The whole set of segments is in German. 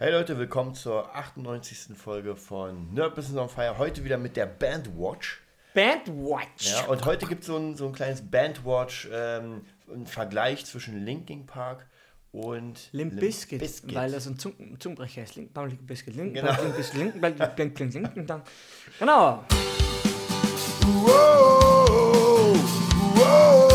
Hey Leute, willkommen zur 98. Folge von Nerd Business on Fire. Heute wieder mit der Bandwatch. Bandwatch. Ja, und heute gibt es so ein, so ein kleines Bandwatch, ähm, ein Vergleich zwischen Linkin Park und Limp Bizkit, Bizkit. weil das ein Zung Zungenbrecher ist. Link, Limp Bizkit, Link, Genau. Limp Bizkit, Link, Limp Bizkit, Link, Link, Link, Link. Genau. Wow, wow,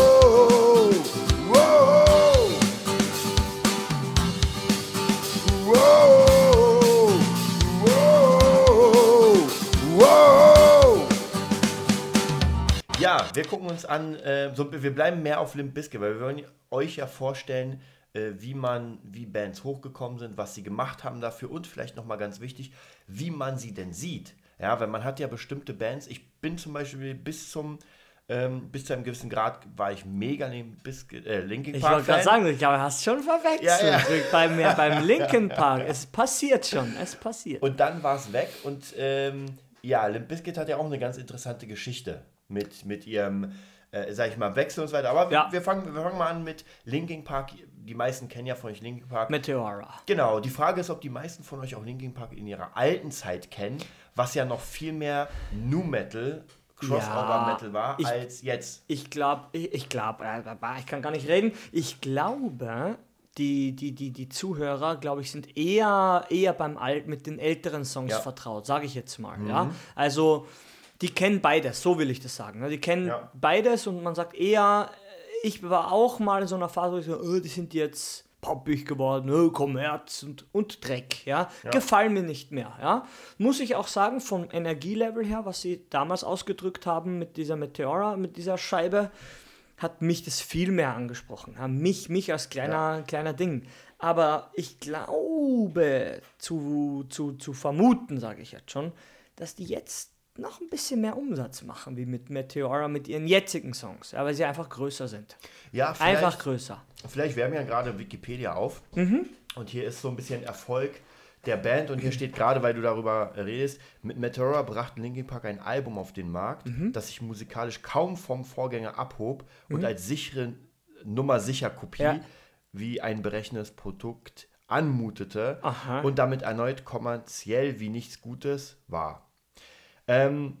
wir gucken uns an, äh, so, wir bleiben mehr auf Limp Bizkit, weil wir wollen euch ja vorstellen, äh, wie man, wie Bands hochgekommen sind, was sie gemacht haben dafür und vielleicht nochmal ganz wichtig, wie man sie denn sieht. Ja, weil man hat ja bestimmte Bands. Ich bin zum Beispiel bis zum ähm, bis zu einem gewissen Grad war ich mega Limp Bizkit, äh, Linkin Ich Park wollte gerade sagen, ich glaube, hast schon verwechselt. Ja, ja. Beim, beim Linken Park. Es passiert schon. Es passiert. Und dann war es weg und ähm, ja, Limp Bizkit hat ja auch eine ganz interessante Geschichte mit, mit ihrem, äh, sag ich mal, Wechsel und so weiter. Aber Ja. wir, fangen, wir fangen mal an mit Linkin Park. Die meisten kennen ja von euch Linkin Park. Meteora. Genau, die Frage ist, ob die meisten von euch auch Linkin Park in ihrer alten Zeit kennen, was ja noch viel mehr Nu Metal, Crossover Metal war, ich- als jetzt. Ich glaube, ich, ich glaube, äh, ich kann gar nicht reden. Ich glaube, die, die, die, die Zuhörer, glaube ich, sind eher, eher beim Alt mit den älteren Songs Ja. Mhm. vertraut, sage ich jetzt mal. Ja? Also, die kennen beides, so will ich das sagen. ne? Die kennen Ja. beides und man sagt eher, äh, ich war auch mal in so einer Phase, wo ich so, oh, die sind jetzt poppig geworden, oh, Kommerz und, und Dreck, ja? gefallen mir nicht mehr, ja, muss ich auch sagen, vom Energielevel her, was sie damals ausgedrückt haben mit dieser Meteora, mit dieser Scheibe, hat mich das viel mehr angesprochen, ja? mich, mich als kleiner, kleiner Ding, aber ich glaube zu, zu, zu vermuten, sage ich jetzt schon, dass die jetzt noch ein bisschen mehr Umsatz machen, wie mit Meteora, mit ihren jetzigen Songs, weil sie einfach größer sind. Ja, Einfach größer. vielleicht wärmen ja gerade Wikipedia auf und hier ist so ein bisschen Erfolg der Band und hier steht gerade, weil du darüber redest, mit Meteora brachten Linkin Park ein Album auf den Markt, das sich musikalisch kaum vom Vorgänger abhob und als sichere Nummer sicher Kopie Ja. wie ein berechnetes Produkt anmutete Aha. und damit erneut kommerziell wie nichts Gutes war. Ähm,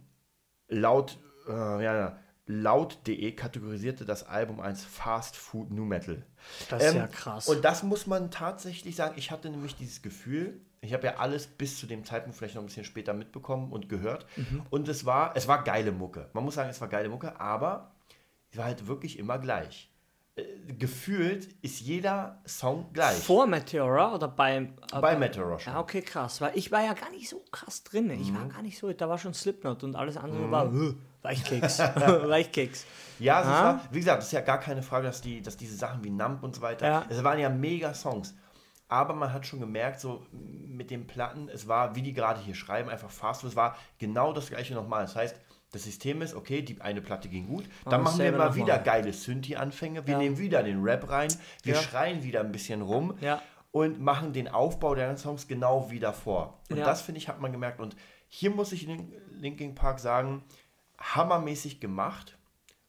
laut, äh, ja, laut.de kategorisierte das Album als Fast Food New Metal. Das ist Ähm, ja krass. Und das muss man tatsächlich sagen. Ich hatte nämlich dieses Gefühl, ich habe ja alles bis zu dem Zeitpunkt vielleicht noch ein bisschen später mitbekommen und gehört. Mhm. Und es war, es war geile Mucke. Man muss sagen, es war geile Mucke, aber es war halt wirklich immer gleich. Äh, gefühlt ist jeder Song gleich. Vor Meteora oder beim. äh, Bei Meteor schon. Ja, okay, krass. Weil ich war ja gar nicht so krass drin. Ich Mhm. war gar nicht so. Da war schon Slipknot und alles andere war äh, Weichkeks. Weichkeks. Ja, es Ah. war, wie gesagt, es ist ja gar keine Frage, dass, die, dass diese Sachen wie Nump und so weiter, Ja. es waren ja mega Songs. Aber man hat schon gemerkt, so mit den Platten, es war, wie die gerade hier schreiben, einfach Fast es war genau das gleiche nochmal. Das heißt, das System ist, okay, die eine Platte ging gut, dann machen wir mal wieder geile Synthi-Anfänge, wir Ja. nehmen wieder den Rap rein, wir Ja. schreien wieder ein bisschen rum Ja. und machen den Aufbau der Songs genau wie davor. Und das, finde ich, hat man gemerkt. Und hier muss ich Lin- Linkin Park sagen, hammermäßig gemacht.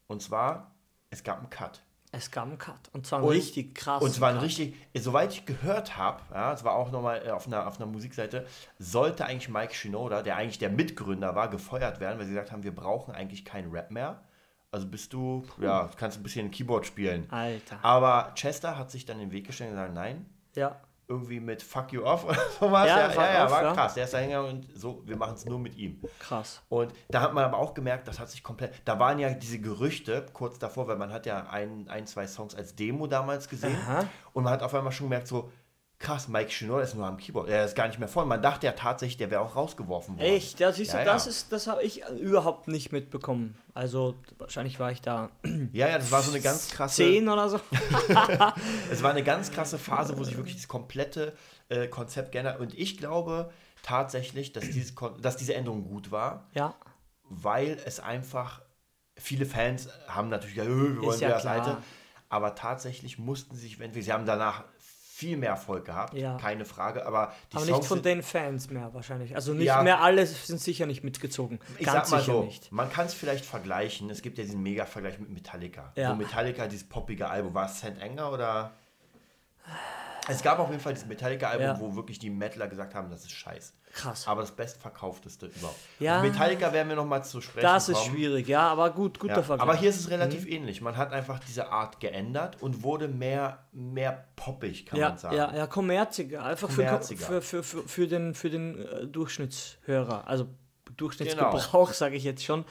Und zwar, es gab einen Cut. Es gab einen Cut. Und zwar einen Und- richtig krass. Und zwar ein richtig, soweit ich gehört habe, ja, es war auch nochmal äh, auf einer, auf einer Musikseite, sollte eigentlich Mike Shinoda, der eigentlich der Mitgründer war, gefeuert werden, weil sie gesagt haben, wir brauchen eigentlich keinen Rap mehr. Also bist du, ja, kannst ein bisschen Keyboard spielen. Alter. Aber Chester hat sich dann den Weg gestellt und gesagt, nein, Ja. Irgendwie mit Fuck You Off oder sowas. Ja, Ja, ja, ja, Off, war ja. krass. Der ist da Hänger und so, wir machen es nur mit ihm. Krass. Und da hat man aber auch gemerkt, das hat sich komplett. Da waren ja diese Gerüchte kurz davor, weil man hat ja ein, ein zwei Songs als Demo damals gesehen. Aha. Und man hat auf einmal schon gemerkt, so, krass, Mike Shinoda ist nur am Keyboard. Er ist gar nicht mehr voll. Man dachte ja tatsächlich, der wäre auch rausgeworfen worden. Echt? Ja, siehst du, Ja, ja. das ist, das habe ich überhaupt nicht mitbekommen. Also wahrscheinlich war ich da Ja, ja, das war so eine ganz krasse. zehn oder so. Es war eine ganz krasse Phase, wo sich wirklich das komplette äh, Konzept geändert. Und ich glaube tatsächlich, dass, dieses, Kon- dass diese Änderung gut war. Ja. weil es einfach viele Fans haben natürlich gesagt, "Äh, wir wollen Ist ja wieder das alte, aber tatsächlich mussten sie sich entwickeln. Sie haben danach viel mehr Erfolg gehabt, Ja. keine Frage, aber die Aber Songs nicht von den Fans mehr wahrscheinlich. Also nicht Ja. mehr alle sind sicher nicht mitgezogen. ich Ganz sag mal sicher so, nicht. man kann es vielleicht vergleichen, es gibt ja diesen Mega-Vergleich mit Metallica. Ja. Wo Metallica dieses poppige Album, war es St. Anger oder? Es gab auf jeden Fall dieses Metallica-Album, Ja. wo wirklich die Metaler gesagt haben, das ist scheiß. Krass. Aber das bestverkaufteste überhaupt. Ja. Metallica werden wir nochmal zu sprechen Das ist kommen. schwierig, ja, aber gut, guter Ja, Vergleich. aber hier ist es relativ ähnlich. Man hat einfach diese Art geändert und wurde mehr, mehr poppig, kann ja, man sagen. ja, ja, kommerziger. Einfach für, Kommerziger. für, für, für, für den, für den äh, Durchschnittshörer, also Genau. Durchschnittsgebrauch, sage ich jetzt schon.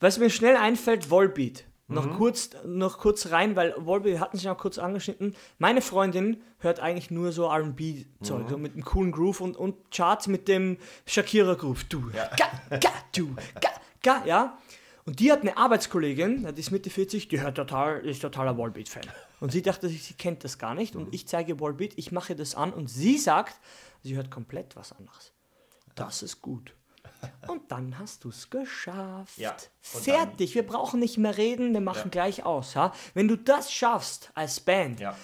Was mir schnell einfällt, Volbeat. Mhm. Noch, kurz, noch kurz rein, weil Volbeat hatten sich auch kurz angeschnitten. Meine Freundin hört eigentlich nur so RB-Zeug, Mhm. so mit einem coolen Groove und, und Charts mit dem Shakira-Groove. Du, ga, ga, du, ga, ga, ja. Und die hat eine Arbeitskollegin, die ist Mitte 40, die hört total, ist totaler Wallbeat-Fan. Und sie dachte sie kennt das gar nicht. Und ich zeige Wallbeat, ich mache das an und sie sagt, sie hört komplett was anderes. Das ist gut. Und dann hast du es geschafft. Ja, Fertig. Wir brauchen nicht mehr reden, wir machen gleich aus. Ja? Wenn du das schaffst als Band, Ja.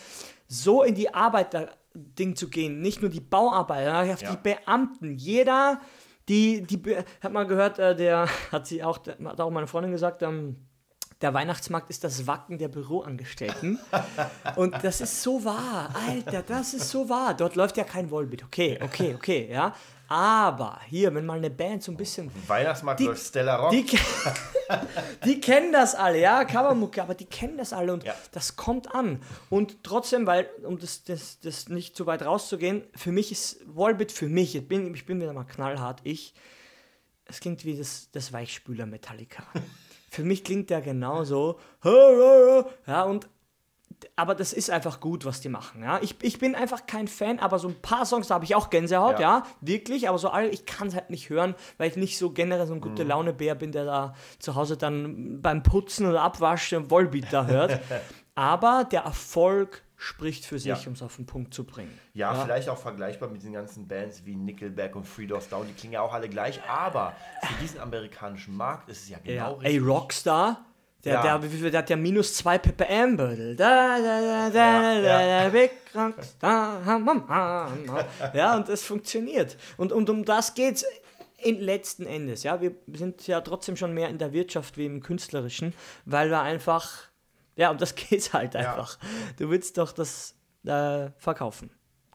so in die Arbeiter-Ding zu gehen, nicht nur die Bauarbeiter, auf Ja. die Beamten, jeder, die, die, hat mal gehört, äh, der, hat sie auch, hat auch meine Freundin gesagt, ähm, der Weihnachtsmarkt ist das Wacken der Büroangestellten. Und das ist so wahr, Alter, das ist so wahr. Dort läuft ja kein Volbeat. Okay, okay, okay, ja. Aber hier, wenn mal eine Band so ein bisschen Weihnachtsmarkt Die- läuft Stella Rock. die, die kennen das alle, ja, Covermucke, aber die kennen das alle und Ja. das kommt an. Und trotzdem, weil, um das, das, das nicht zu weit rauszugehen, für mich ist Wallbit für mich, ich bin, ich bin wieder mal knallhart, ich, es klingt wie das, das Weichspüler Metallica. für mich klingt der genauso, ja, und aber das ist einfach gut, was die machen. Ja? Ich, ich bin einfach kein Fan, aber so ein paar Songs, da habe ich auch Gänsehaut, ja. Ja. wirklich, aber so alle, ich kann es halt nicht hören, weil ich nicht so generell so ein Mhm. gute Laune-Bär bin, der da zu Hause dann beim Putzen oder Abwaschen Wollbeat da hört. aber der Erfolg spricht für sich, Ja. um es auf den Punkt zu bringen. Ja, vielleicht auch vergleichbar mit den ganzen Bands wie Nickelback und Three Doors Down. Die klingen ja auch alle gleich, aber für diesen amerikanischen Markt ist es ja genau Ja. richtig. Ey, Rockstar, der, Ja. der, der hat ja minus 2 ppm Bödel. Da, da, da, da, Ja, da, ja. da, ham, ham, ham. Ja, und es funktioniert. Und, und um das geht's in letzten Endes. Ja, wir sind ja trotzdem schon mehr in der Wirtschaft wie im Künstlerischen, weil wir einfach, ja, um das geht's halt einfach. Du willst doch das äh, verkaufen.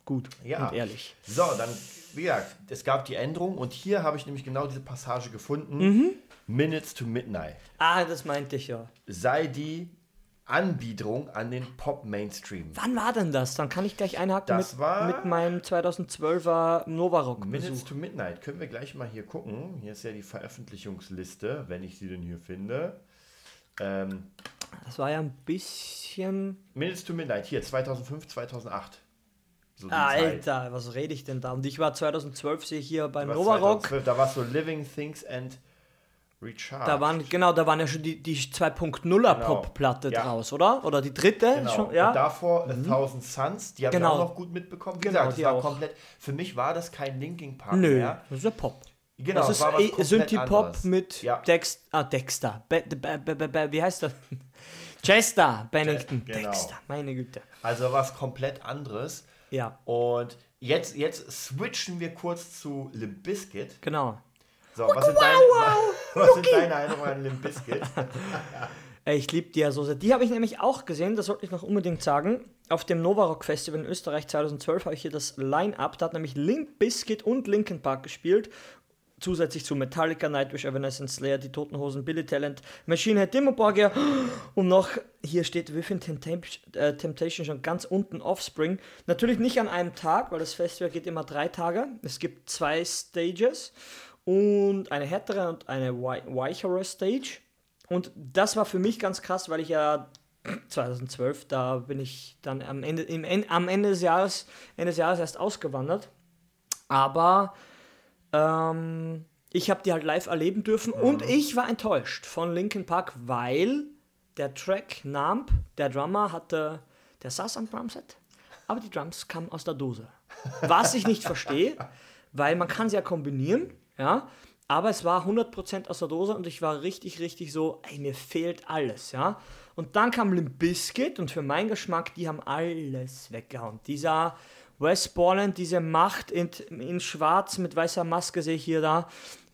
Gut Ja. und ehrlich. So, dann, wie gesagt, es gab die Änderung und hier habe ich nämlich genau diese Passage gefunden. Mhm. Minutes to Midnight. Ah, das meinte ich ja. Sei die Anbiederung an den Pop-Mainstream. Wann war denn das? Dann kann ich gleich einhaken Das mit, war- mit meinem 2012er Novarock. Minutes Besuch. to Midnight. Können wir gleich mal hier gucken. Hier ist ja die Veröffentlichungsliste, wenn ich sie denn hier finde. Ähm, Das war ja ein bisschen. Minutes to Midnight, hier 2005, 2008. So Alter, was rede ich denn da? Und ich war 2012 sehe ich hier beim Novarock. 2012, Da war so Living Things and Recharge. Da waren, genau, da waren ja schon die, die 2.0er Pop-Platte Ja. draus, oder? Oder die dritte? Genau. Schon, ja? Und davor A Thousand Suns, die habe Genau. auch noch gut mitbekommen. Wie Genau, gesagt, das war auch. komplett. Für mich war das kein Linkin Park Nö, mehr. das ist ja Pop. Genau, das ist war was eh komplett Synthie-Pop anderes. mit Ja. Dex, ah, Dexter. Be, be, be, wie heißt das? Chester Bennington. genau. Dexter, meine Güte. Also was komplett anderes. Ja, Und jetzt, jetzt switchen wir kurz zu Limp Bizkit. genau. So, was sind, deine, was sind deine Erinnerungen an Limp Bizkit? Ich liebe die ja so sehr. Die habe ich nämlich auch gesehen, das sollte ich noch unbedingt sagen. Auf dem Novarock Festival in Österreich 2012 habe ich hier das Line-Up. Da hat nämlich Limp Bizkit und Linkin Park gespielt. Zusätzlich zu Metallica, Nightwish, Evanescence, Slayer, Die Toten Hosen, Billy Talent, Machine Head, Dimmu Borgir und noch, hier steht Within Temptation, äh, Temptation schon ganz unten, Offspring. Natürlich nicht an einem Tag, weil das Festival geht immer drei Tage. Es gibt zwei Stages und eine härtere und eine wei- weichere Stage. Und das war für mich ganz krass, weil ich ja 2012, da bin ich dann am Ende, im, am Ende des Jahres, Ende des Jahres erst ausgewandert. Aber ähm, ich habe die halt live erleben dürfen und ich war enttäuscht von Linkin Park, weil der Track Numb, der Drummer hatte, der saß am Drumset, aber die Drums kamen aus der Dose. Was ich nicht verstehe, weil man kann sie ja kombinieren, ja, aber es war 100% aus der Dose und ich war richtig, richtig so, ey, mir fehlt alles, ja. Und dann kam Limp Bizkit und für meinen Geschmack, die haben alles weggehauen. Dieser Wes Borland, diese Macht in, in schwarz mit weißer Maske sehe ich hier da,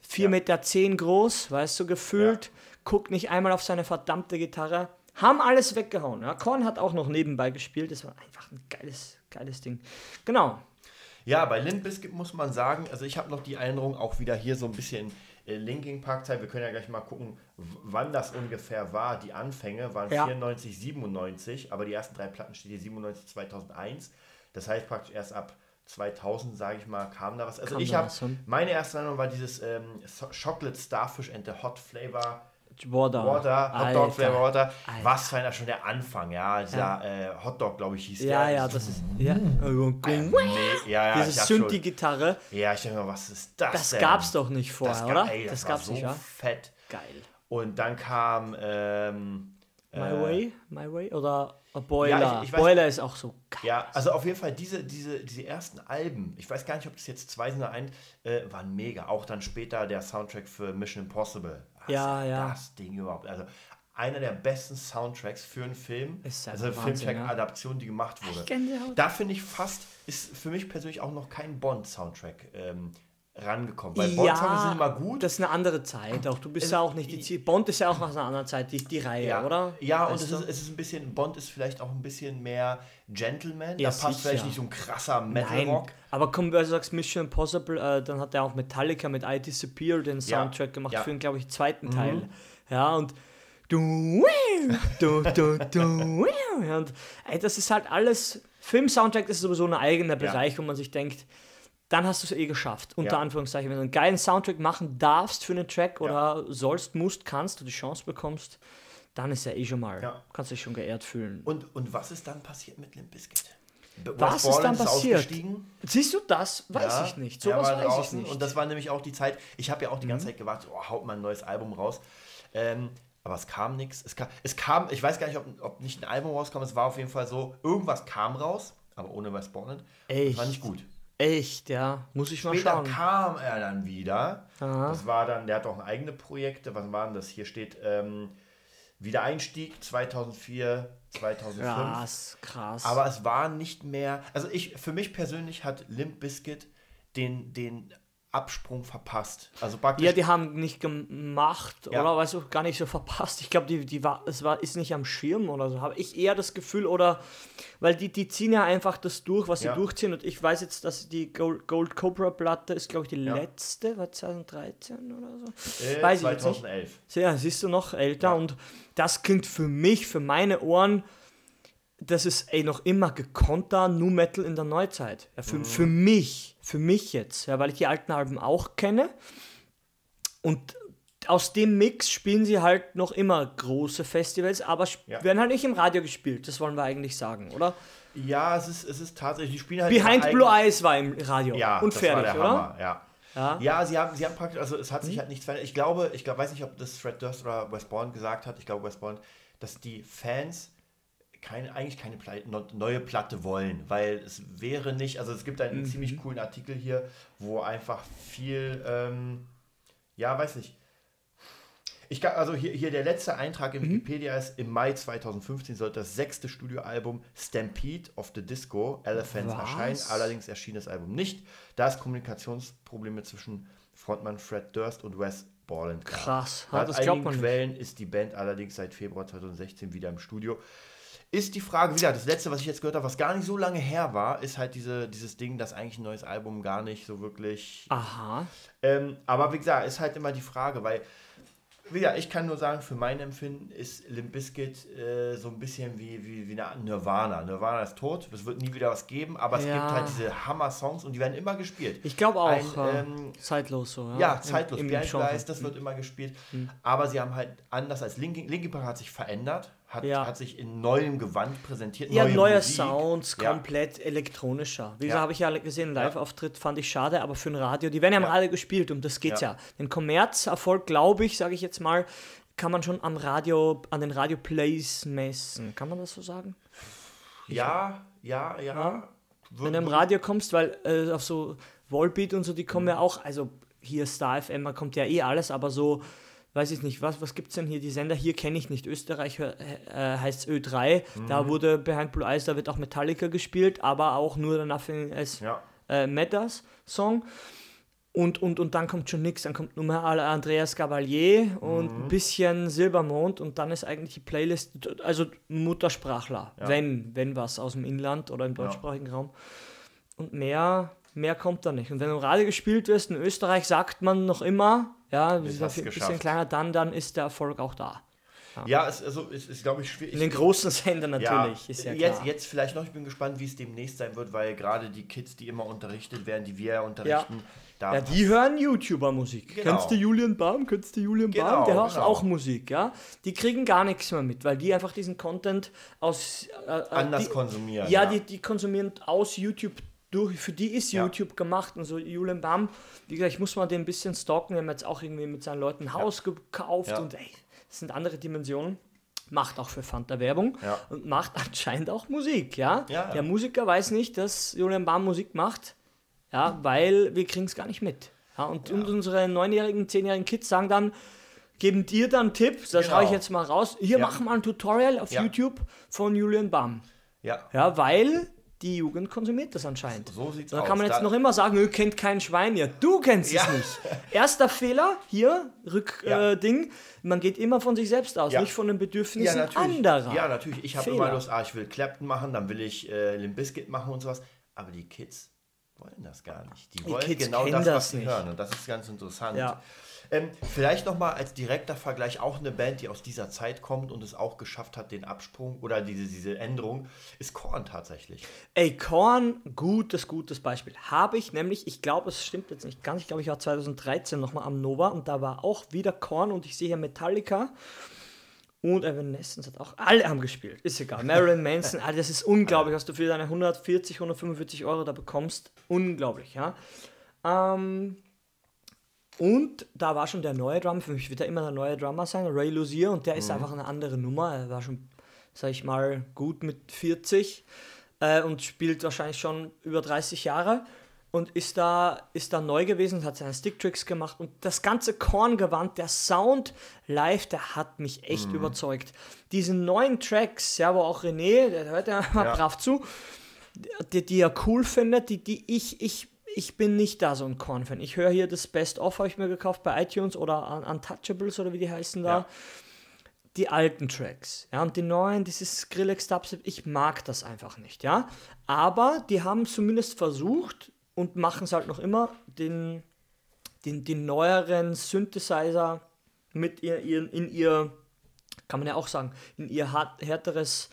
4,10 Meter zehn groß, weißt du, gefühlt, guckt nicht einmal auf seine verdammte Gitarre, haben alles weggehauen. Ja. Korn hat auch noch nebenbei gespielt, das war einfach ein geiles, geiles Ding. Genau. Ja, bei Limp Bizkit muss man sagen, also ich habe noch die Erinnerung auch wieder hier so ein bisschen äh, Linking Park Zeit. Wir können ja gleich mal gucken, wann das ungefähr war. Die Anfänge waren ja. 94, 97, aber die ersten drei Platten steht hier 97, 2001. Das heißt praktisch erst ab 2000, sage ich mal, kam da was. Also kam ich habe, meine erste Erinnerung war dieses ähm, Chocolate Starfish and the Hot Flavor Water. Water, Hotdog Flavor Water. Alter. Was für einer schon der Anfang, ja. Dieser ja. Äh, Hotdog, glaube ich, hieß ja, der. Ja, das ist. Ja. nee, ja, ja, Diese Synthi-Gitarre. Ja, ich denke mal, was ist das? Das gab es doch nicht vorher, das oder? Ey, das, das gab's so nicht, ja? fett. Geil. Und dann kam. Ähm, My äh, Way? My Way? Oder Boiler? Ja, ich, ich weiß, Boiler ist auch so geil. Ja, also auf jeden Fall diese, diese, diese ersten Alben, ich weiß gar nicht, ob das jetzt zwei sind oder ein, äh, waren mega. Auch dann später der Soundtrack für Mission Impossible. Was ja, ja. Das Ding überhaupt. Also einer der besten Soundtracks für einen Film. Ist also eine Filmtrack-Adaption, die gemacht wurde. Da finde ich fast, ist für mich persönlich auch noch kein Bond-Soundtrack. Ähm, rangekommen. Weil Bond ja, sind immer gut. Das ist eine andere Zeit. Auch du bist es, ja auch nicht die Bond ist ja auch aus einer anderen Zeit, die, die Reihe, ja, oder? Ja, weißt und es ist, es ist ein bisschen, Bond ist vielleicht auch ein bisschen mehr Gentleman. Ja, da passt sicher. vielleicht nicht so ein krasser Metal-Rock. Aber komm, wenn du sagst Mission Impossible, äh, dann hat er auch Metallica mit I Disappear den Soundtrack ja, gemacht für den, glaube ich, zweiten mhm. Teil. Ja, und du, du, du, du, und ey, das ist halt alles. Film-Soundtrack ist sowieso ein eigener Bereich, wo man sich denkt, dann hast du es eh geschafft. Unter ja. Anführungszeichen, wenn du einen geilen Soundtrack machen darfst für einen Track ja. oder sollst, musst, kannst, du die Chance bekommst, dann ist ja eh schon mal, ja. kannst dich schon geehrt fühlen. Und, und was ist dann passiert mit Limp Bizkit? Was ist dann passiert? Siehst du das? Weiß ja, ich nicht. So was weiß draußen. ich nicht. Und das war nämlich auch die Zeit, ich habe ja auch die ganze mhm. Zeit gewartet, oh, haut mal ein neues Album raus. Ähm, aber es kam nichts. Es kam, es kam, ich weiß gar nicht, ob, ob nicht ein Album rauskam, es war auf jeden Fall so, irgendwas kam raus, aber ohne West Bonnet. Echt? Das war nicht gut. Echt, ja. Muss ich mal Später schauen. kam er dann wieder. Aha. Das war dann, der hat auch eigene Projekte. Was waren das? Hier steht ähm, Wiedereinstieg 2004, 2005. Krass, krass. Aber es war nicht mehr. Also ich, für mich persönlich hat Limp Bizkit den, den Absprung verpasst. Also praktisch ja, die haben nicht gemacht ja. oder weißt du, gar nicht so verpasst. Ich glaube, die, die war, es war, ist nicht am Schirm oder so. Habe ich eher das Gefühl, oder weil die, die ziehen ja einfach das durch, was sie ja. durchziehen. Und ich weiß jetzt, dass die Gold, Gold Cobra Platte ist, glaube ich, die ja. letzte, war 2013 oder so. Äh, weiß 2011. Ich jetzt nicht. Ja, siehst du noch älter. Und das klingt für mich, für meine Ohren das ist ey, noch immer gekonter Nu Metal in der Neuzeit. Ja, für, mhm. für mich, für mich jetzt, ja, weil ich die alten Alben auch kenne. Und aus dem Mix spielen sie halt noch immer große Festivals, aber ja. werden halt nicht im Radio gespielt. Das wollen wir eigentlich sagen, oder? Ja, es ist, es ist tatsächlich, die spielen halt. Behind Blue Eyes war im Radio. Ja, und fertig, oder? Hammer, ja. Ja. ja, sie haben, sie haben praktisch, also es hat sich hm. halt nichts verändert. Ich glaube, ich glaub, weiß nicht, ob das Fred Durst oder West Bond gesagt hat, ich glaube West Bond, dass die Fans keine, eigentlich keine neue Platte wollen, weil es wäre nicht, also es gibt einen mhm. ziemlich coolen Artikel hier, wo einfach viel, ähm, ja, weiß nicht. Ich also hier, hier der letzte Eintrag in mhm. Wikipedia ist, im Mai 2015 sollte das sechste Studioalbum Stampede of the Disco Elephants Was? erscheinen. Allerdings erschien das Album nicht, da es Kommunikationsprobleme zwischen Frontmann Fred Durst und Wes Borland gab. Krass, Laut das einigen Quellen ist die Band allerdings seit Februar 2016 wieder im Studio ist die Frage, wieder, das letzte, was ich jetzt gehört habe, was gar nicht so lange her war, ist halt diese, dieses Ding, dass eigentlich ein neues Album gar nicht so wirklich. Aha. Ähm, aber wie gesagt, ist halt immer die Frage, weil, wieder, ich kann nur sagen, für mein Empfinden ist Limp Bizkit äh, so ein bisschen wie, wie, wie eine Nirvana. Nirvana ist tot, es wird nie wieder was geben, aber es ja. gibt halt diese Hammer-Songs und die werden immer gespielt. Ich glaube auch, Ein, ähm, zeitlos so. Ja, ja zeitlos. Im, im Behind das wird immer gespielt. Mhm. Aber sie haben halt anders als Linkin, Linkin Park hat sich verändert hat, ja. hat sich in neuem Gewand präsentiert. Ja, neue, neue Sounds, ja. komplett elektronischer. Wie gesagt, ja. habe ich ja gesehen, Live-Auftritt fand ich schade, aber für ein Radio, die werden ja im Radio gespielt, um das geht's ja. Den Kommerzerfolg, glaube ich, sage ich jetzt mal, kann man schon am Radio, an den Radio-Plays messen. Kann man das so sagen? Ja, ja, ja. Wenn du im Radio kommst, weil äh, auf so Wallbeat und so, die kommen mhm. ja auch, also hier Star FM, man kommt ja eh alles, aber so weiß ich nicht, was, was gibt es denn hier? Die Sender hier kenne ich nicht. Österreich äh, heißt Ö3. Mhm. Da wurde Behind Blue Eyes, da wird auch Metallica gespielt, aber auch nur der Nothing as ja. äh, Matters Song. Und, und, und dann kommt schon nichts, dann kommt nur mal Andreas Gavalier und Mhm. ein bisschen Silbermond und dann ist eigentlich die Playlist, also Muttersprachler, Ja. wenn, wenn was aus dem Inland oder im deutschsprachigen Raum. Und mehr, mehr kommt da nicht. Und wenn du im Radio gespielt wirst, in Österreich sagt man noch immer, ja, ein bisschen kleiner, dann, dann ist der Erfolg auch da. Ja, es, also, es ist, glaube ich, schwierig. In den großen Sendern natürlich, ist ja jetzt, klar. jetzt vielleicht noch, ich bin gespannt, wie es demnächst sein wird, weil gerade die Kids, die immer unterrichtet werden, die wir ja unterrichten, da Ja, die hören YouTuber-Musik. Genau. Kennst du Julian Baum? Kennst du Julian Genau, Baum? Der hört genau. auch Musik, ja. Die kriegen gar nichts mehr mit, weil die einfach diesen Content aus äh, äh, anders die, konsumieren. Ja, die, die konsumieren aus YouTube durch. Für die ist Ja. YouTube gemacht und so. Julian Baum, wie gesagt, ich muss mal den ein bisschen stalken. Wir haben jetzt auch irgendwie mit seinen Leuten ein Haus gekauft Ja. und ey, das sind andere Dimensionen. Macht auch für Fanta Werbung Ja. und macht anscheinend auch Musik, ja? Ja. Der Musiker weiß nicht, dass Julian Baum Musik macht, ja, weil wir kriegen es gar nicht mit. Ja, und, und unsere neunjährigen, zehnjährigen Kids sagen dann, geben dir dann einen Tipp, das Genau. schaue ich jetzt mal raus. Hier, Ja. mach mal ein Tutorial auf Ja. YouTube von Julian Baum. ja, Ja, weil die Jugend konsumiert das anscheinend. so sieht's Da aus. kann man jetzt Da- noch immer sagen, ihr kennt kein Schwein, ja, du kennst Ja. es nicht. Erster Fehler, hier, Rück, Ja. äh, Ding, man geht immer von sich selbst aus, Ja. nicht von den Bedürfnissen anderer. Ja, natürlich. Ich habe immer Lust, ah, ich will Clapton machen, dann will ich äh, Limp Bizkit machen und sowas. Aber die Kids wollen das gar nicht. Die wollen Kids genau das, das was sie nicht. hören. Und das ist ganz interessant. Ja. Ähm, vielleicht nochmal als direkter Vergleich auch eine Band, die aus dieser Zeit kommt und es auch geschafft hat, den Absprung oder diese, diese Änderung, ist Korn tatsächlich. Ey, Korn, gutes, gutes Beispiel. Habe ich nämlich, ich glaube, es stimmt jetzt nicht ganz, ich glaube, ich war 2013 nochmal am Nova und da war auch wieder Korn und ich sehe hier Metallica und Evanescence hat auch, alle haben gespielt, ist egal. Marilyn Manson, ah, das ist unglaublich, was du für deine 140, 145 Euro da bekommst. Unglaublich, ja. Ähm, und da war schon der neue Drummer, für mich wird er immer der neue Drummer sein, Ray Luzier, und der ist einfach eine andere Nummer. Er war schon, sag ich mal, gut mit 40 äh, und spielt wahrscheinlich schon über 30 Jahre und ist da, ist da neu gewesen und hat seine Sticktricks gemacht. Und das ganze Korngewand, der Sound live, der hat mich echt überzeugt. Diese neuen Tracks, ja, wo auch René, der hört ja mal Ja. brav zu, die, die er cool findet, die, die ich, ich, ich bin nicht da so ein Korn-Fan. Ich höre hier das Best-of, habe ich mir gekauft bei iTunes oder Un- Untouchables oder wie die heißen da. Ja. Die alten Tracks, ja, und die neuen, dieses Skrillex Dubstep, ich mag das einfach nicht, ja. Aber die haben zumindest versucht und machen es halt noch immer, den, den, den neueren Synthesizer mit ihr, ihren, in ihr, kann man ja auch sagen, in ihr härteres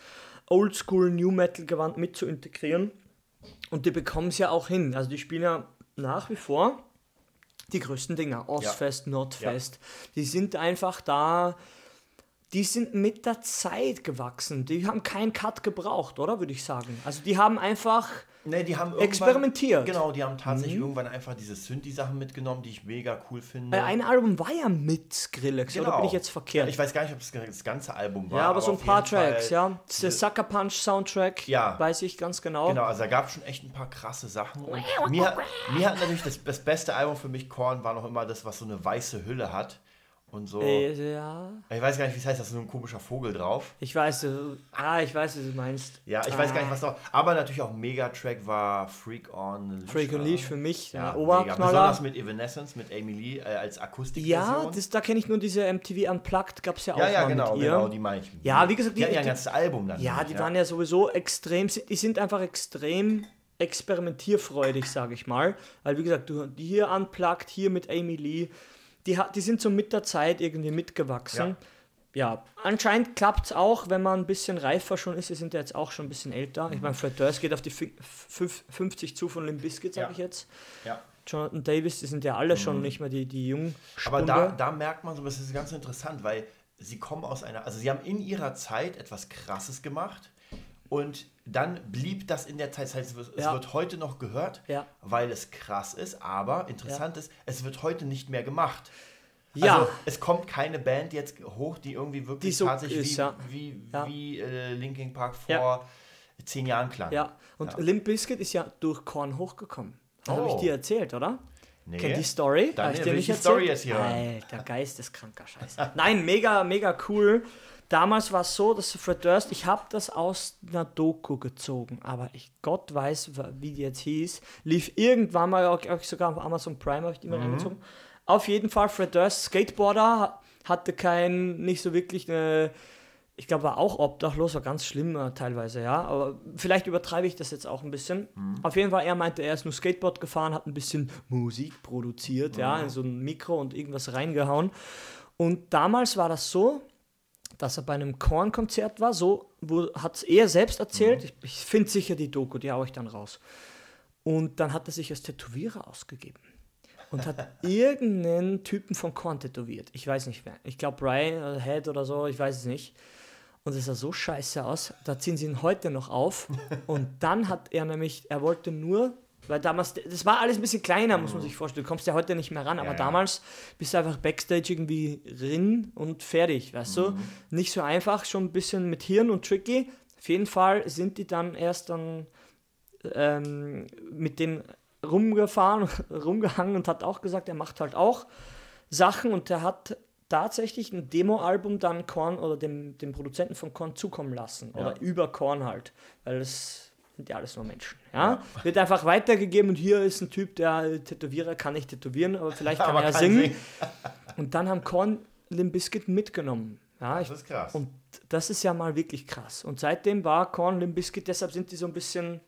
Oldschool New Metal Gewand mit zu integrieren. Und die bekommen es ja auch hin. Also die spielen ja nach wie vor die größten Dinger. Ostfest, Nordfest. Die sind einfach da. Die sind mit der Zeit gewachsen. Die haben keinen Cut gebraucht, oder? Würde ich sagen. Also die haben einfach. Ne, die haben Experimentiert. Genau, die haben tatsächlich irgendwann einfach diese Synthi-Sachen mitgenommen, die ich mega cool finde. Äh, ein Album war ja mit Skrillex, oder bin ich jetzt verkehrt? Ich weiß gar nicht, ob es das ganze Album war. ja, aber so ein paar jeden Fall Tracks, ja. Der Sucker Punch Soundtrack, Ja. weiß ich ganz genau. Genau, also da gab es schon echt ein paar krasse Sachen. Und mir, mir hat natürlich das, das beste Album für mich, Korn, war noch immer das, was so eine weiße Hülle hat. Und so. Äh, ja, Ich weiß gar nicht, wie es heißt, da ist so ein komischer Vogel drauf. ich weiß, äh, ah, ich weiß, was du meinst. Ja, ich weiß gar nicht, was noch. Aber natürlich auch Megatrack war Freak on Leash. Freak war- Leash für mich, Ja, ja, mega. Oberknaller. Besonders mit Evanescence, mit Amy Lee äh, als Akustikversion. Ja, das, da kenne ich nur diese MTV Unplugged, gab es ja auch ja, ja, genau, genau, die meine ich. Ja, wie gesagt, die, ja ein ganzes Album dann. Ja, die waren ja sowieso extrem, die sind einfach extrem experimentierfreudig, sage ich mal. Weil, wie gesagt, du, die hier unplugged, hier mit Amy Lee, die, die sind so mit der Zeit irgendwie mitgewachsen. Ja, anscheinend klappt es auch, wenn man ein bisschen reifer schon ist. Sie sind ja jetzt auch schon ein bisschen älter. Ich meine, Fred Durst geht auf die fün- fünf- 50 zu von Limp Bizkit, sage Ja. ich jetzt. Ja. Jonathan Davis, die sind ja alle schon nicht mehr die, die jungen Aber da, da merkt man so, das ist ganz interessant, weil sie kommen aus einer, also sie haben in ihrer Zeit etwas Krasses gemacht und dann blieb das in der Zeit. Das heißt, es wird, es Ja. wird heute noch gehört, Ja. weil es krass ist, aber interessant ist, es wird heute nicht mehr gemacht. Ja. Also es kommt keine Band jetzt hoch, die irgendwie wirklich Die so tatsächlich ist, wie, ja. wie, Ja. wie äh, Linkin Park vor Ja. zehn Jahren klang. Ja, und Ja. Limp Bizkit ist ja durch Korn hochgekommen. Das habe ich Oh. dir erzählt, oder? Nee. Kennt die Story? Dann Hab ich dir nicht erzählt? Story jetzt hier. Alter, geisteskranker Scheiß. Nein, mega, mega cool. Damals war es so, dass Fred Durst, ich habe das aus einer Doku gezogen, aber ich Gott weiß, wie die jetzt hieß, lief irgendwann mal, auch, auch sogar auf Amazon Prime habe ich die mal mhm. reingezogen. Auf jeden Fall, Fred Durst, Skateboarder, hatte kein, nicht so wirklich eine, ich glaube, war auch obdachlos, war ganz schlimm äh, teilweise, ja. Aber vielleicht übertreibe ich das jetzt auch ein bisschen. Mhm. Auf jeden Fall, er meinte, er ist nur Skateboard gefahren, hat ein bisschen Musik produziert, mhm. ja, in so ein Mikro und irgendwas reingehauen. Und damals war das so, dass er bei einem Korn-Konzert war, so hat es er selbst erzählt. Mhm. Ich, ich finde sicher die Doku, die haue ich dann raus. Und dann hat er sich als Tätowierer ausgegeben und hat irgendeinen Typen von Korn tätowiert. Ich weiß nicht wer. Ich glaube Brian Head oder so, ich weiß es nicht. Und es sah so scheiße aus. Da ziehen sie ihn heute noch auf. Und dann hat er nämlich, er wollte nur, weil damals, das war alles ein bisschen kleiner, muss man sich vorstellen. Du kommst ja heute nicht mehr ran, aber ja, damals bist du einfach Backstage irgendwie rin und fertig, weißt mhm. du? Nicht so einfach, schon ein bisschen mit Hirn und tricky. Auf jeden Fall sind die dann erst dann ähm, mit dem rumgefahren, rumgehangen und hat auch gesagt, er macht halt auch Sachen und er hat tatsächlich ein Demo-Album dann Korn oder dem, dem Produzenten von Korn zukommen lassen. Ja. Oder über Korn halt. Weil das sind ja alles nur Menschen. Ja? ja? Wird einfach weitergegeben und hier ist ein Typ, der Tätowierer kann nicht tätowieren, aber vielleicht kann aber er kann singen. singen. und dann haben Korn Limp Bizkit mitgenommen. Ja, das ist krass. Und das ist ja mal wirklich krass. Und seitdem war Korn Limp Bizkit, deshalb sind die so ein bisschen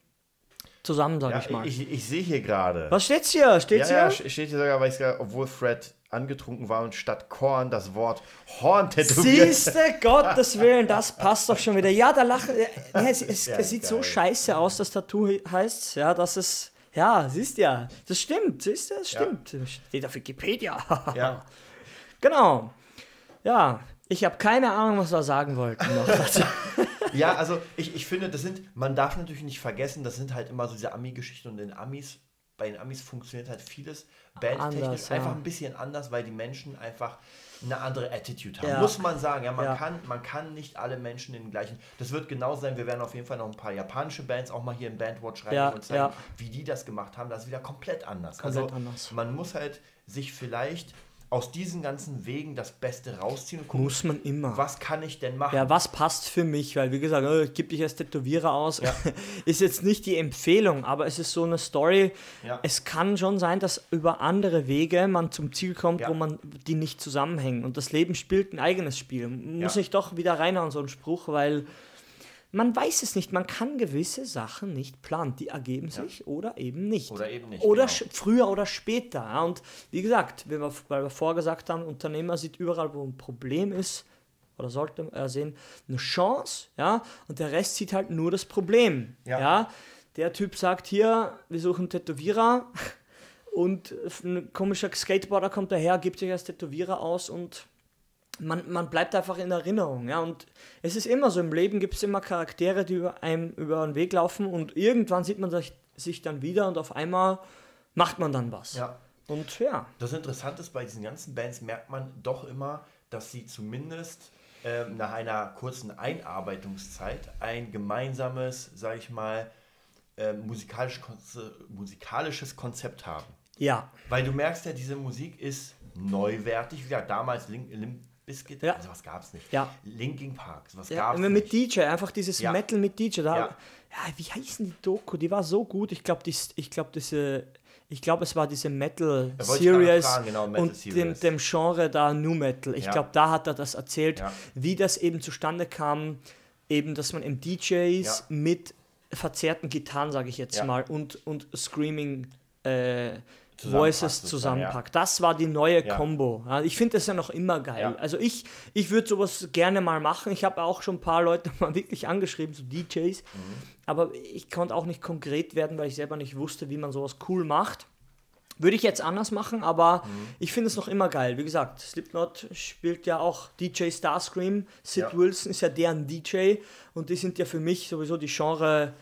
zusammen, sag ja, ich mal. Ich, ich sehe hier gerade. Was steht's hier? Steht's ja, hier? Ja, steht hier sogar, weil ich obwohl Fred angetrunken war und statt Korn das Wort Horn tätowiert. Siehste, Gottes Willen, das passt doch schon wieder. Ja, da lachen. Ja, es, es, es sieht geil. so scheiße aus, das Tattoo heißt, ja, dass es. Ja, siehst ja, das stimmt, siehst du, das stimmt. Ja. Steht auf Wikipedia. ja. Genau. Ja, ich habe keine Ahnung, was wir sagen wollten noch. ja, also ich, ich finde, das sind, man darf natürlich nicht vergessen, das sind halt immer so diese Ami-Geschichten und in Amis, bei den Amis funktioniert halt vieles bandtechnisch ja. einfach ein bisschen anders, weil die Menschen einfach eine andere Attitude haben. Ja. Muss man sagen. Ja, man, ja. Kann, man kann nicht alle Menschen in den gleichen. Das wird genau sein. Wir werden auf jeden Fall noch ein paar japanische Bands auch mal hier in Bandwatch rein ja, und zeigen, wie die das gemacht haben. Das ist wieder komplett anders. Komplett also anders. man muss halt sich vielleicht aus diesen ganzen Wegen das Beste rausziehen und gucken, muss man immer. Was kann ich denn machen? Ja, was passt für mich? Weil, wie gesagt, oh, ich gebe dich als Tätowierer aus. Ja. ist jetzt nicht die Empfehlung, aber es ist so eine Story. Ja. Es kann schon sein, dass über andere Wege man zum Ziel kommt, ja. wo man die nicht zusammenhängen. Und das Leben spielt ein eigenes Spiel. Muss ich doch wieder reinhauen, so ein Spruch, weil man weiß es nicht. Man kann gewisse Sachen nicht planen. Die ergeben ja. sich oder eben nicht. Oder eben nicht. Oder genau. früher oder später. Und wie gesagt, wie wir, weil wir vorgesagt haben, Unternehmer sieht überall, wo ein Problem ist, oder sollte er sehen, eine Chance, ja, und der Rest sieht halt nur das Problem. Ja. ja? Der Typ sagt hier, wir suchen Tätowierer und ein komischer Skateboarder kommt daher, gibt sich als Tätowierer aus und man, man bleibt einfach in Erinnerung. Ja? Und es ist immer so, im Leben gibt es immer Charaktere, die über einem über den Weg laufen und irgendwann sieht man sich, sich dann wieder und auf einmal macht man dann was. Ja. Und ja. Das Interessante ist, bei diesen ganzen Bands merkt man doch immer, dass sie zumindest äh, nach einer kurzen Einarbeitungszeit ein gemeinsames, sag ich mal, äh, musikalisch, musikalisches Konzept haben. Ja. Weil du merkst ja, diese Musik ist neuwertig. Wie gesagt, damals Link, Limp Bizkit, ja. also was gab es nicht. Ja. Linking Park, was ja, gab es Mit DJ, einfach dieses ja. Metal mit DJ. Da, ja. ja, wie heißen die Doku? Die war so gut. Ich glaube, ich glaube, diese, ich glaube, es war diese Metal Series genau, Metal und Series. Dem, dem Genre da New Metal. Ich glaube, da hat er das erzählt, wie das eben zustande kam, eben, dass man im DJs mit verzerrten Gitarren, sage ich jetzt mal, und, und Screaming äh, Voices zusammenpackt. Ja. Das war die neue ja. Combo. Ja, ich finde das ja noch immer geil. Ja. Also ich, ich würde sowas gerne mal machen. Ich habe auch schon ein paar Leute mal wirklich angeschrieben, so DJs. Mhm. Aber ich konnte auch nicht konkret werden, weil ich selber nicht wusste, wie man sowas cool macht. Würde ich jetzt anders machen, aber mhm. ich finde es noch immer geil. Wie gesagt, Slipknot spielt ja auch DJ Starscream. Sid Wilson ist ja deren DJ und die sind ja für mich sowieso die Genre,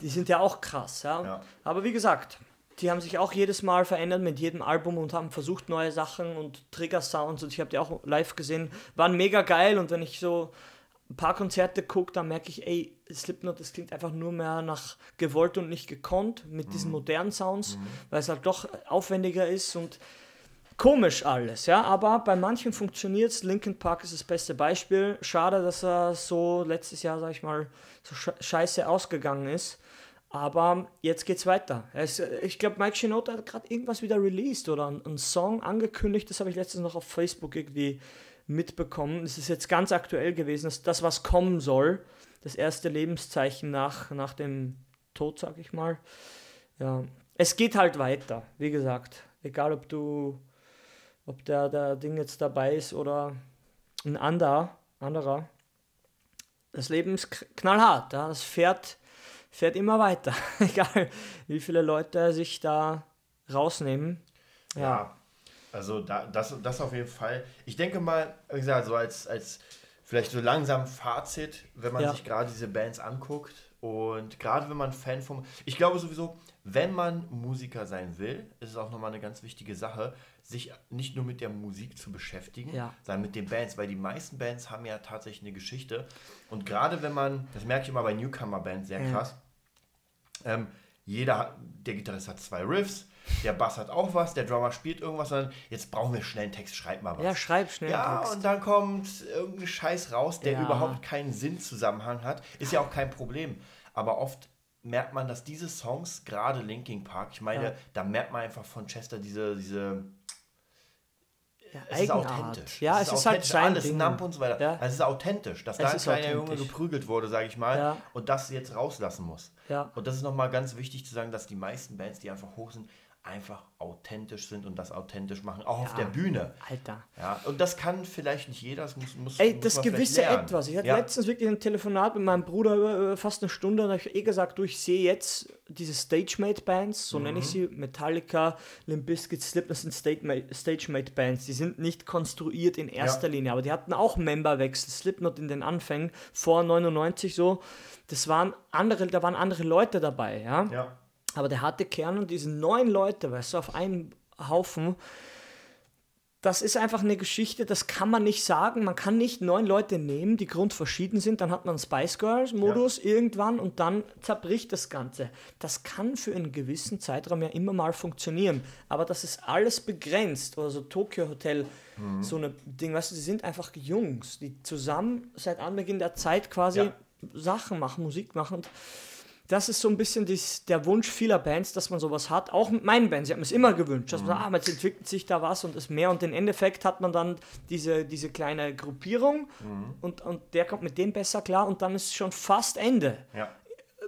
die sind ja auch krass. Ja? Aber wie gesagt, die haben sich auch jedes Mal verändert mit jedem Album und haben versucht neue Sachen und Trigger-Sounds und ich habe die auch live gesehen, waren mega geil und wenn ich so ein paar Konzerte gucke, dann merke ich, ey, Slipknot, das klingt einfach nur mehr nach gewollt und nicht gekonnt mit diesen mhm. modernen Sounds, mhm. weil es halt doch aufwendiger ist und Komisch alles, ja, aber bei manchen funktioniert es. Linkin Park ist das beste Beispiel. Schade, dass er so letztes Jahr, sag ich mal, so scheiße ausgegangen ist. Aber jetzt geht's weiter. Es, ich glaube, Mike Shinoda hat gerade irgendwas wieder released oder einen Song angekündigt. Das habe ich letztens noch auf Facebook irgendwie mitbekommen. Es ist jetzt ganz aktuell gewesen, dass das, was kommen soll, das erste Lebenszeichen nach, nach dem Tod, sag ich mal. Ja, es geht halt weiter, wie gesagt. Egal, ob du ob der, der Ding jetzt dabei ist oder ein anderer, anderer. Das Leben ist knallhart, ja? das fährt, fährt immer weiter, egal wie viele Leute sich da rausnehmen. Ja, ja also da, das, das auf jeden Fall. Ich denke mal, wie gesagt, so als, als vielleicht so langsam Fazit, wenn man ja. sich gerade diese Bands anguckt und gerade wenn man Fan vom... Ich glaube sowieso, wenn man Musiker sein will, ist es auch nochmal eine ganz wichtige Sache, sich nicht nur mit der Musik zu beschäftigen, ja. sondern mit den Bands, weil die meisten Bands haben ja tatsächlich eine Geschichte. Und gerade wenn man, das merke ich immer bei Newcomer-Bands sehr krass. Ähm, jeder, der Gitarrist hat zwei Riffs, der Bass hat auch was, der Drummer spielt irgendwas, sondern jetzt brauchen wir schnell einen Text, schreib mal was. Ja, schreib schnell Ja, und dann kommt irgendein Scheiß raus, der ja. überhaupt keinen Sinnzusammenhang hat. Ist ja auch kein Problem. Aber oft merkt man, dass diese Songs, gerade Linking Park, ich meine, ja. da merkt man einfach von Chester diese, diese ja, es ist authentisch. Ja, es, es ist, halt sein Alles Ding. Nump und so weiter. Ja. Es ist authentisch, dass es da ein kleiner Junge geprügelt wurde, sage ich mal, ja. und das jetzt rauslassen muss. Ja. Und das ist nochmal ganz wichtig zu sagen, dass die meisten Bands, die einfach hoch sind, einfach authentisch sind und das authentisch machen, auch ja, auf der Bühne. Alter. Ja, und das kann vielleicht nicht jeder, das muss, muss Ey, muss das gewisse Etwas. Ich hatte ja. letztens wirklich ein Telefonat mit meinem Bruder äh, fast eine Stunde und habe eh gesagt, du, ich sehe jetzt diese Stagemate-Bands, so mhm. nenne ich sie, Metallica, Limp Bizkit, Slip, das sind Stagemate-Bands, die sind nicht konstruiert in erster ja. Linie, aber die hatten auch Memberwechsel, Slipknot in den Anfängen, vor 99 so, das waren andere, da waren andere Leute dabei, ja. Ja aber der harte Kern und diese neun Leute, weißt du, auf einen Haufen, das ist einfach eine Geschichte, das kann man nicht sagen. Man kann nicht neun Leute nehmen, die grundverschieden sind, dann hat man Spice Girls Modus ja. irgendwann und dann zerbricht das Ganze. Das kann für einen gewissen Zeitraum ja immer mal funktionieren, aber das ist alles begrenzt. Oder so Tokyo Hotel, mhm. so ein Ding, weißt du, sie sind einfach Jungs, die zusammen seit Anbeginn der Zeit quasi ja. Sachen machen, Musik machen. Und das ist so ein bisschen dies, der Wunsch vieler Bands, dass man sowas hat. Auch mit meinen Bands. Ich habe mir es immer gewünscht, dass man sagt, mhm. ah, jetzt entwickelt sich da was und ist mehr. Und im Endeffekt hat man dann diese, diese kleine Gruppierung mhm. und, und der kommt mit dem besser klar und dann ist es schon fast Ende. Ja.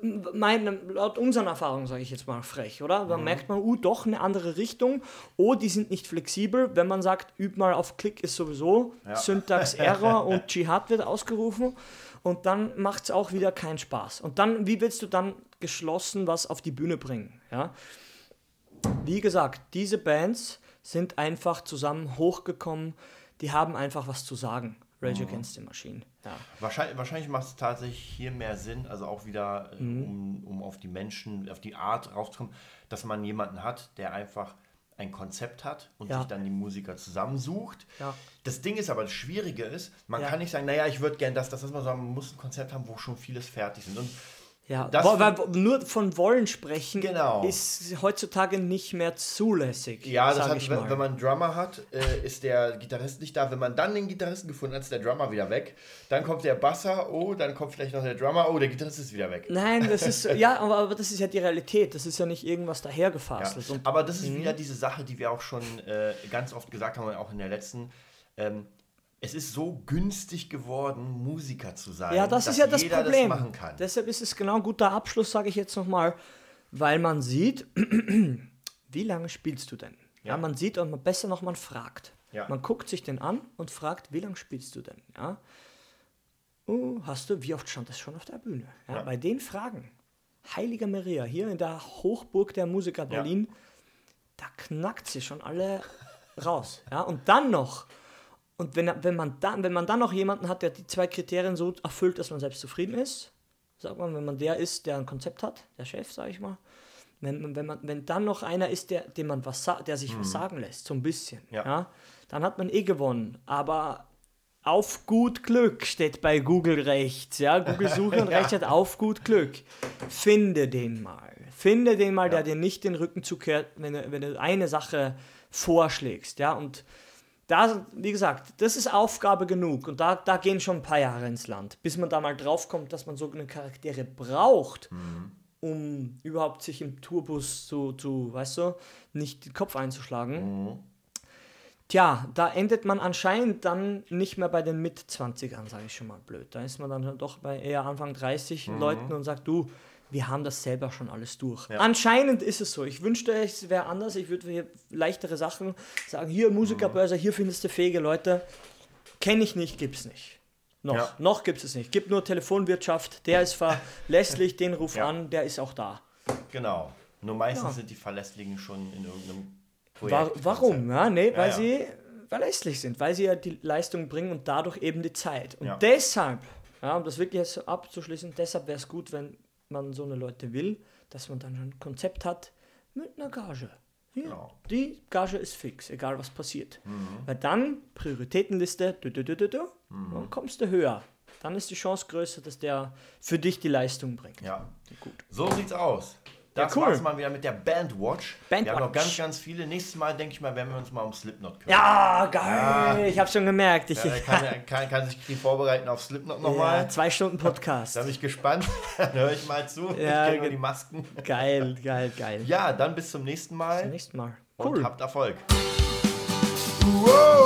Mein, laut unseren Erfahrungen sage ich jetzt mal frech, oder? Dann mhm. merkt man, uh, doch eine andere Richtung. Oh, die sind nicht flexibel. Wenn man sagt, üb mal auf Klick ist sowieso ja. Syntax Error und Jihad wird ausgerufen und dann macht es auch wieder keinen Spaß. Und dann, wie willst du dann geschlossen was auf die Bühne bringen? Ja? Wie gesagt, diese Bands sind einfach zusammen hochgekommen, die haben einfach was zu sagen. Rage mhm. Against the Machine. Ja. Wahrscheinlich, wahrscheinlich macht es tatsächlich hier mehr Sinn, also auch wieder, äh, mhm. um, um auf die Menschen, auf die Art raufzukommen, dass man jemanden hat, der einfach ein Konzept hat und ja. sich dann die Musiker zusammensucht. Ja. Das Ding ist aber, das Schwierige ist, man ja. kann nicht sagen, naja, ich würde gerne das, das, das, man man muss ein Konzept haben, wo schon vieles fertig sind. Und ja, weil, nur von wollen sprechen genau. ist heutzutage nicht mehr zulässig. Ja, das hat, wenn, wenn, man einen Drummer hat, äh, ist der Gitarrist nicht da. Wenn man dann den Gitarristen gefunden hat, ist der Drummer wieder weg. Dann kommt der Basser, oh, dann kommt vielleicht noch der Drummer, oh, der Gitarrist ist wieder weg. Nein, das ist, ja, aber, aber das ist ja die Realität. Das ist ja nicht irgendwas dahergefasst. Ja, aber das ist wieder diese Sache, die wir auch schon äh, ganz oft gesagt haben, auch in der letzten. Ähm, es ist so günstig geworden, Musiker zu sein. Ja, das ist ja das Problem. Das Deshalb ist es genau ein guter Abschluss, sage ich jetzt nochmal, weil man sieht, wie lange spielst du denn? Ja, ja man sieht und man besser noch, man fragt. Ja. Man guckt sich den an und fragt, wie lange spielst du denn? Ja. Uh, hast du, wie oft stand das schon auf der Bühne? Ja, ja. Bei den Fragen, Heiliger Maria, hier in der Hochburg der Musiker Berlin, da knackt sie schon alle raus. Ja, und dann noch und wenn, wenn, man dann, wenn man dann noch jemanden hat, der die zwei Kriterien so erfüllt, dass man selbst zufrieden ist, sagt man, wenn man der ist, der ein Konzept hat, der Chef, sage ich mal, wenn, wenn, man, wenn dann noch einer ist, der, dem man was der sich mhm. was sagen lässt, so ein bisschen, ja. ja. dann hat man eh gewonnen. Aber auf gut Glück steht bei Google rechts, ja, Google Suche und rechts hat auf gut Glück. Finde den mal Finde den mal, der dir nicht den Rücken zukehrt, wenn du, wenn du eine Sache vorschlägst, ja, und da, wie gesagt, das ist Aufgabe genug und da, da gehen schon ein paar Jahre ins Land, bis man da mal draufkommt, dass man so eine Charaktere braucht, um überhaupt sich im Tourbus zu, zu, weißt du, nicht den Kopf einzuschlagen. Tja, da endet man anscheinend dann nicht mehr bei den Mit-20ern, sage ich schon mal blöd. Da ist man dann doch bei eher Anfang 30 Leuten und sagt, du, wir haben das selber schon alles durch. Anscheinend ist es so. Ich wünschte, es wäre anders. Ich würde hier leichtere Sachen sagen. Hier Musikerbörse, hier findest du fähige Leute. Kenne ich nicht, gibt's nicht. Noch, Ja. noch gibt es nicht. Gibt nur Telefonwirtschaft, der ist verlässlich, den ruf Ja. an, der ist auch da. Genau. Nur meistens Ja. sind die Verlässlichen schon in irgendeinem Projekt. warum? Ja, nee, weil ja. sie verlässlich sind, weil sie ja die Leistung bringen und dadurch eben die Zeit. Und Ja. deshalb, ja, um das wirklich jetzt abzuschließen, deshalb wäre es gut, wenn man so eine Leute will, dass man dann ein Konzept hat mit einer Gage. Hier, Genau. Die Gage ist fix, egal was passiert. Weil dann Prioritätenliste, du, du, du, du, du, dann kommst du höher. Dann ist die Chance größer, dass der für dich die Leistung bringt. Ja. Gut. So sieht's aus. Das cool. war's mal wieder mit der Bandwatch. Wir haben noch Bandwatch. ganz, ganz viele. Nächstes Mal, denke ich mal, werden wir uns mal um Slipknot kümmern. Ja, geil! Ich habe schon gemerkt. Ich, Ja, er kann, kann, kann sich die vorbereiten auf Slipknot nochmal. ja, zwei Stunden Podcast. Da bin ich gespannt. Dann höre ich mal zu. Ja, ich kriege ge- die Masken. Geil, geil, geil. Ja, dann bis zum nächsten Mal. Nächstes Mal. Und Cool. habt Erfolg. Wow.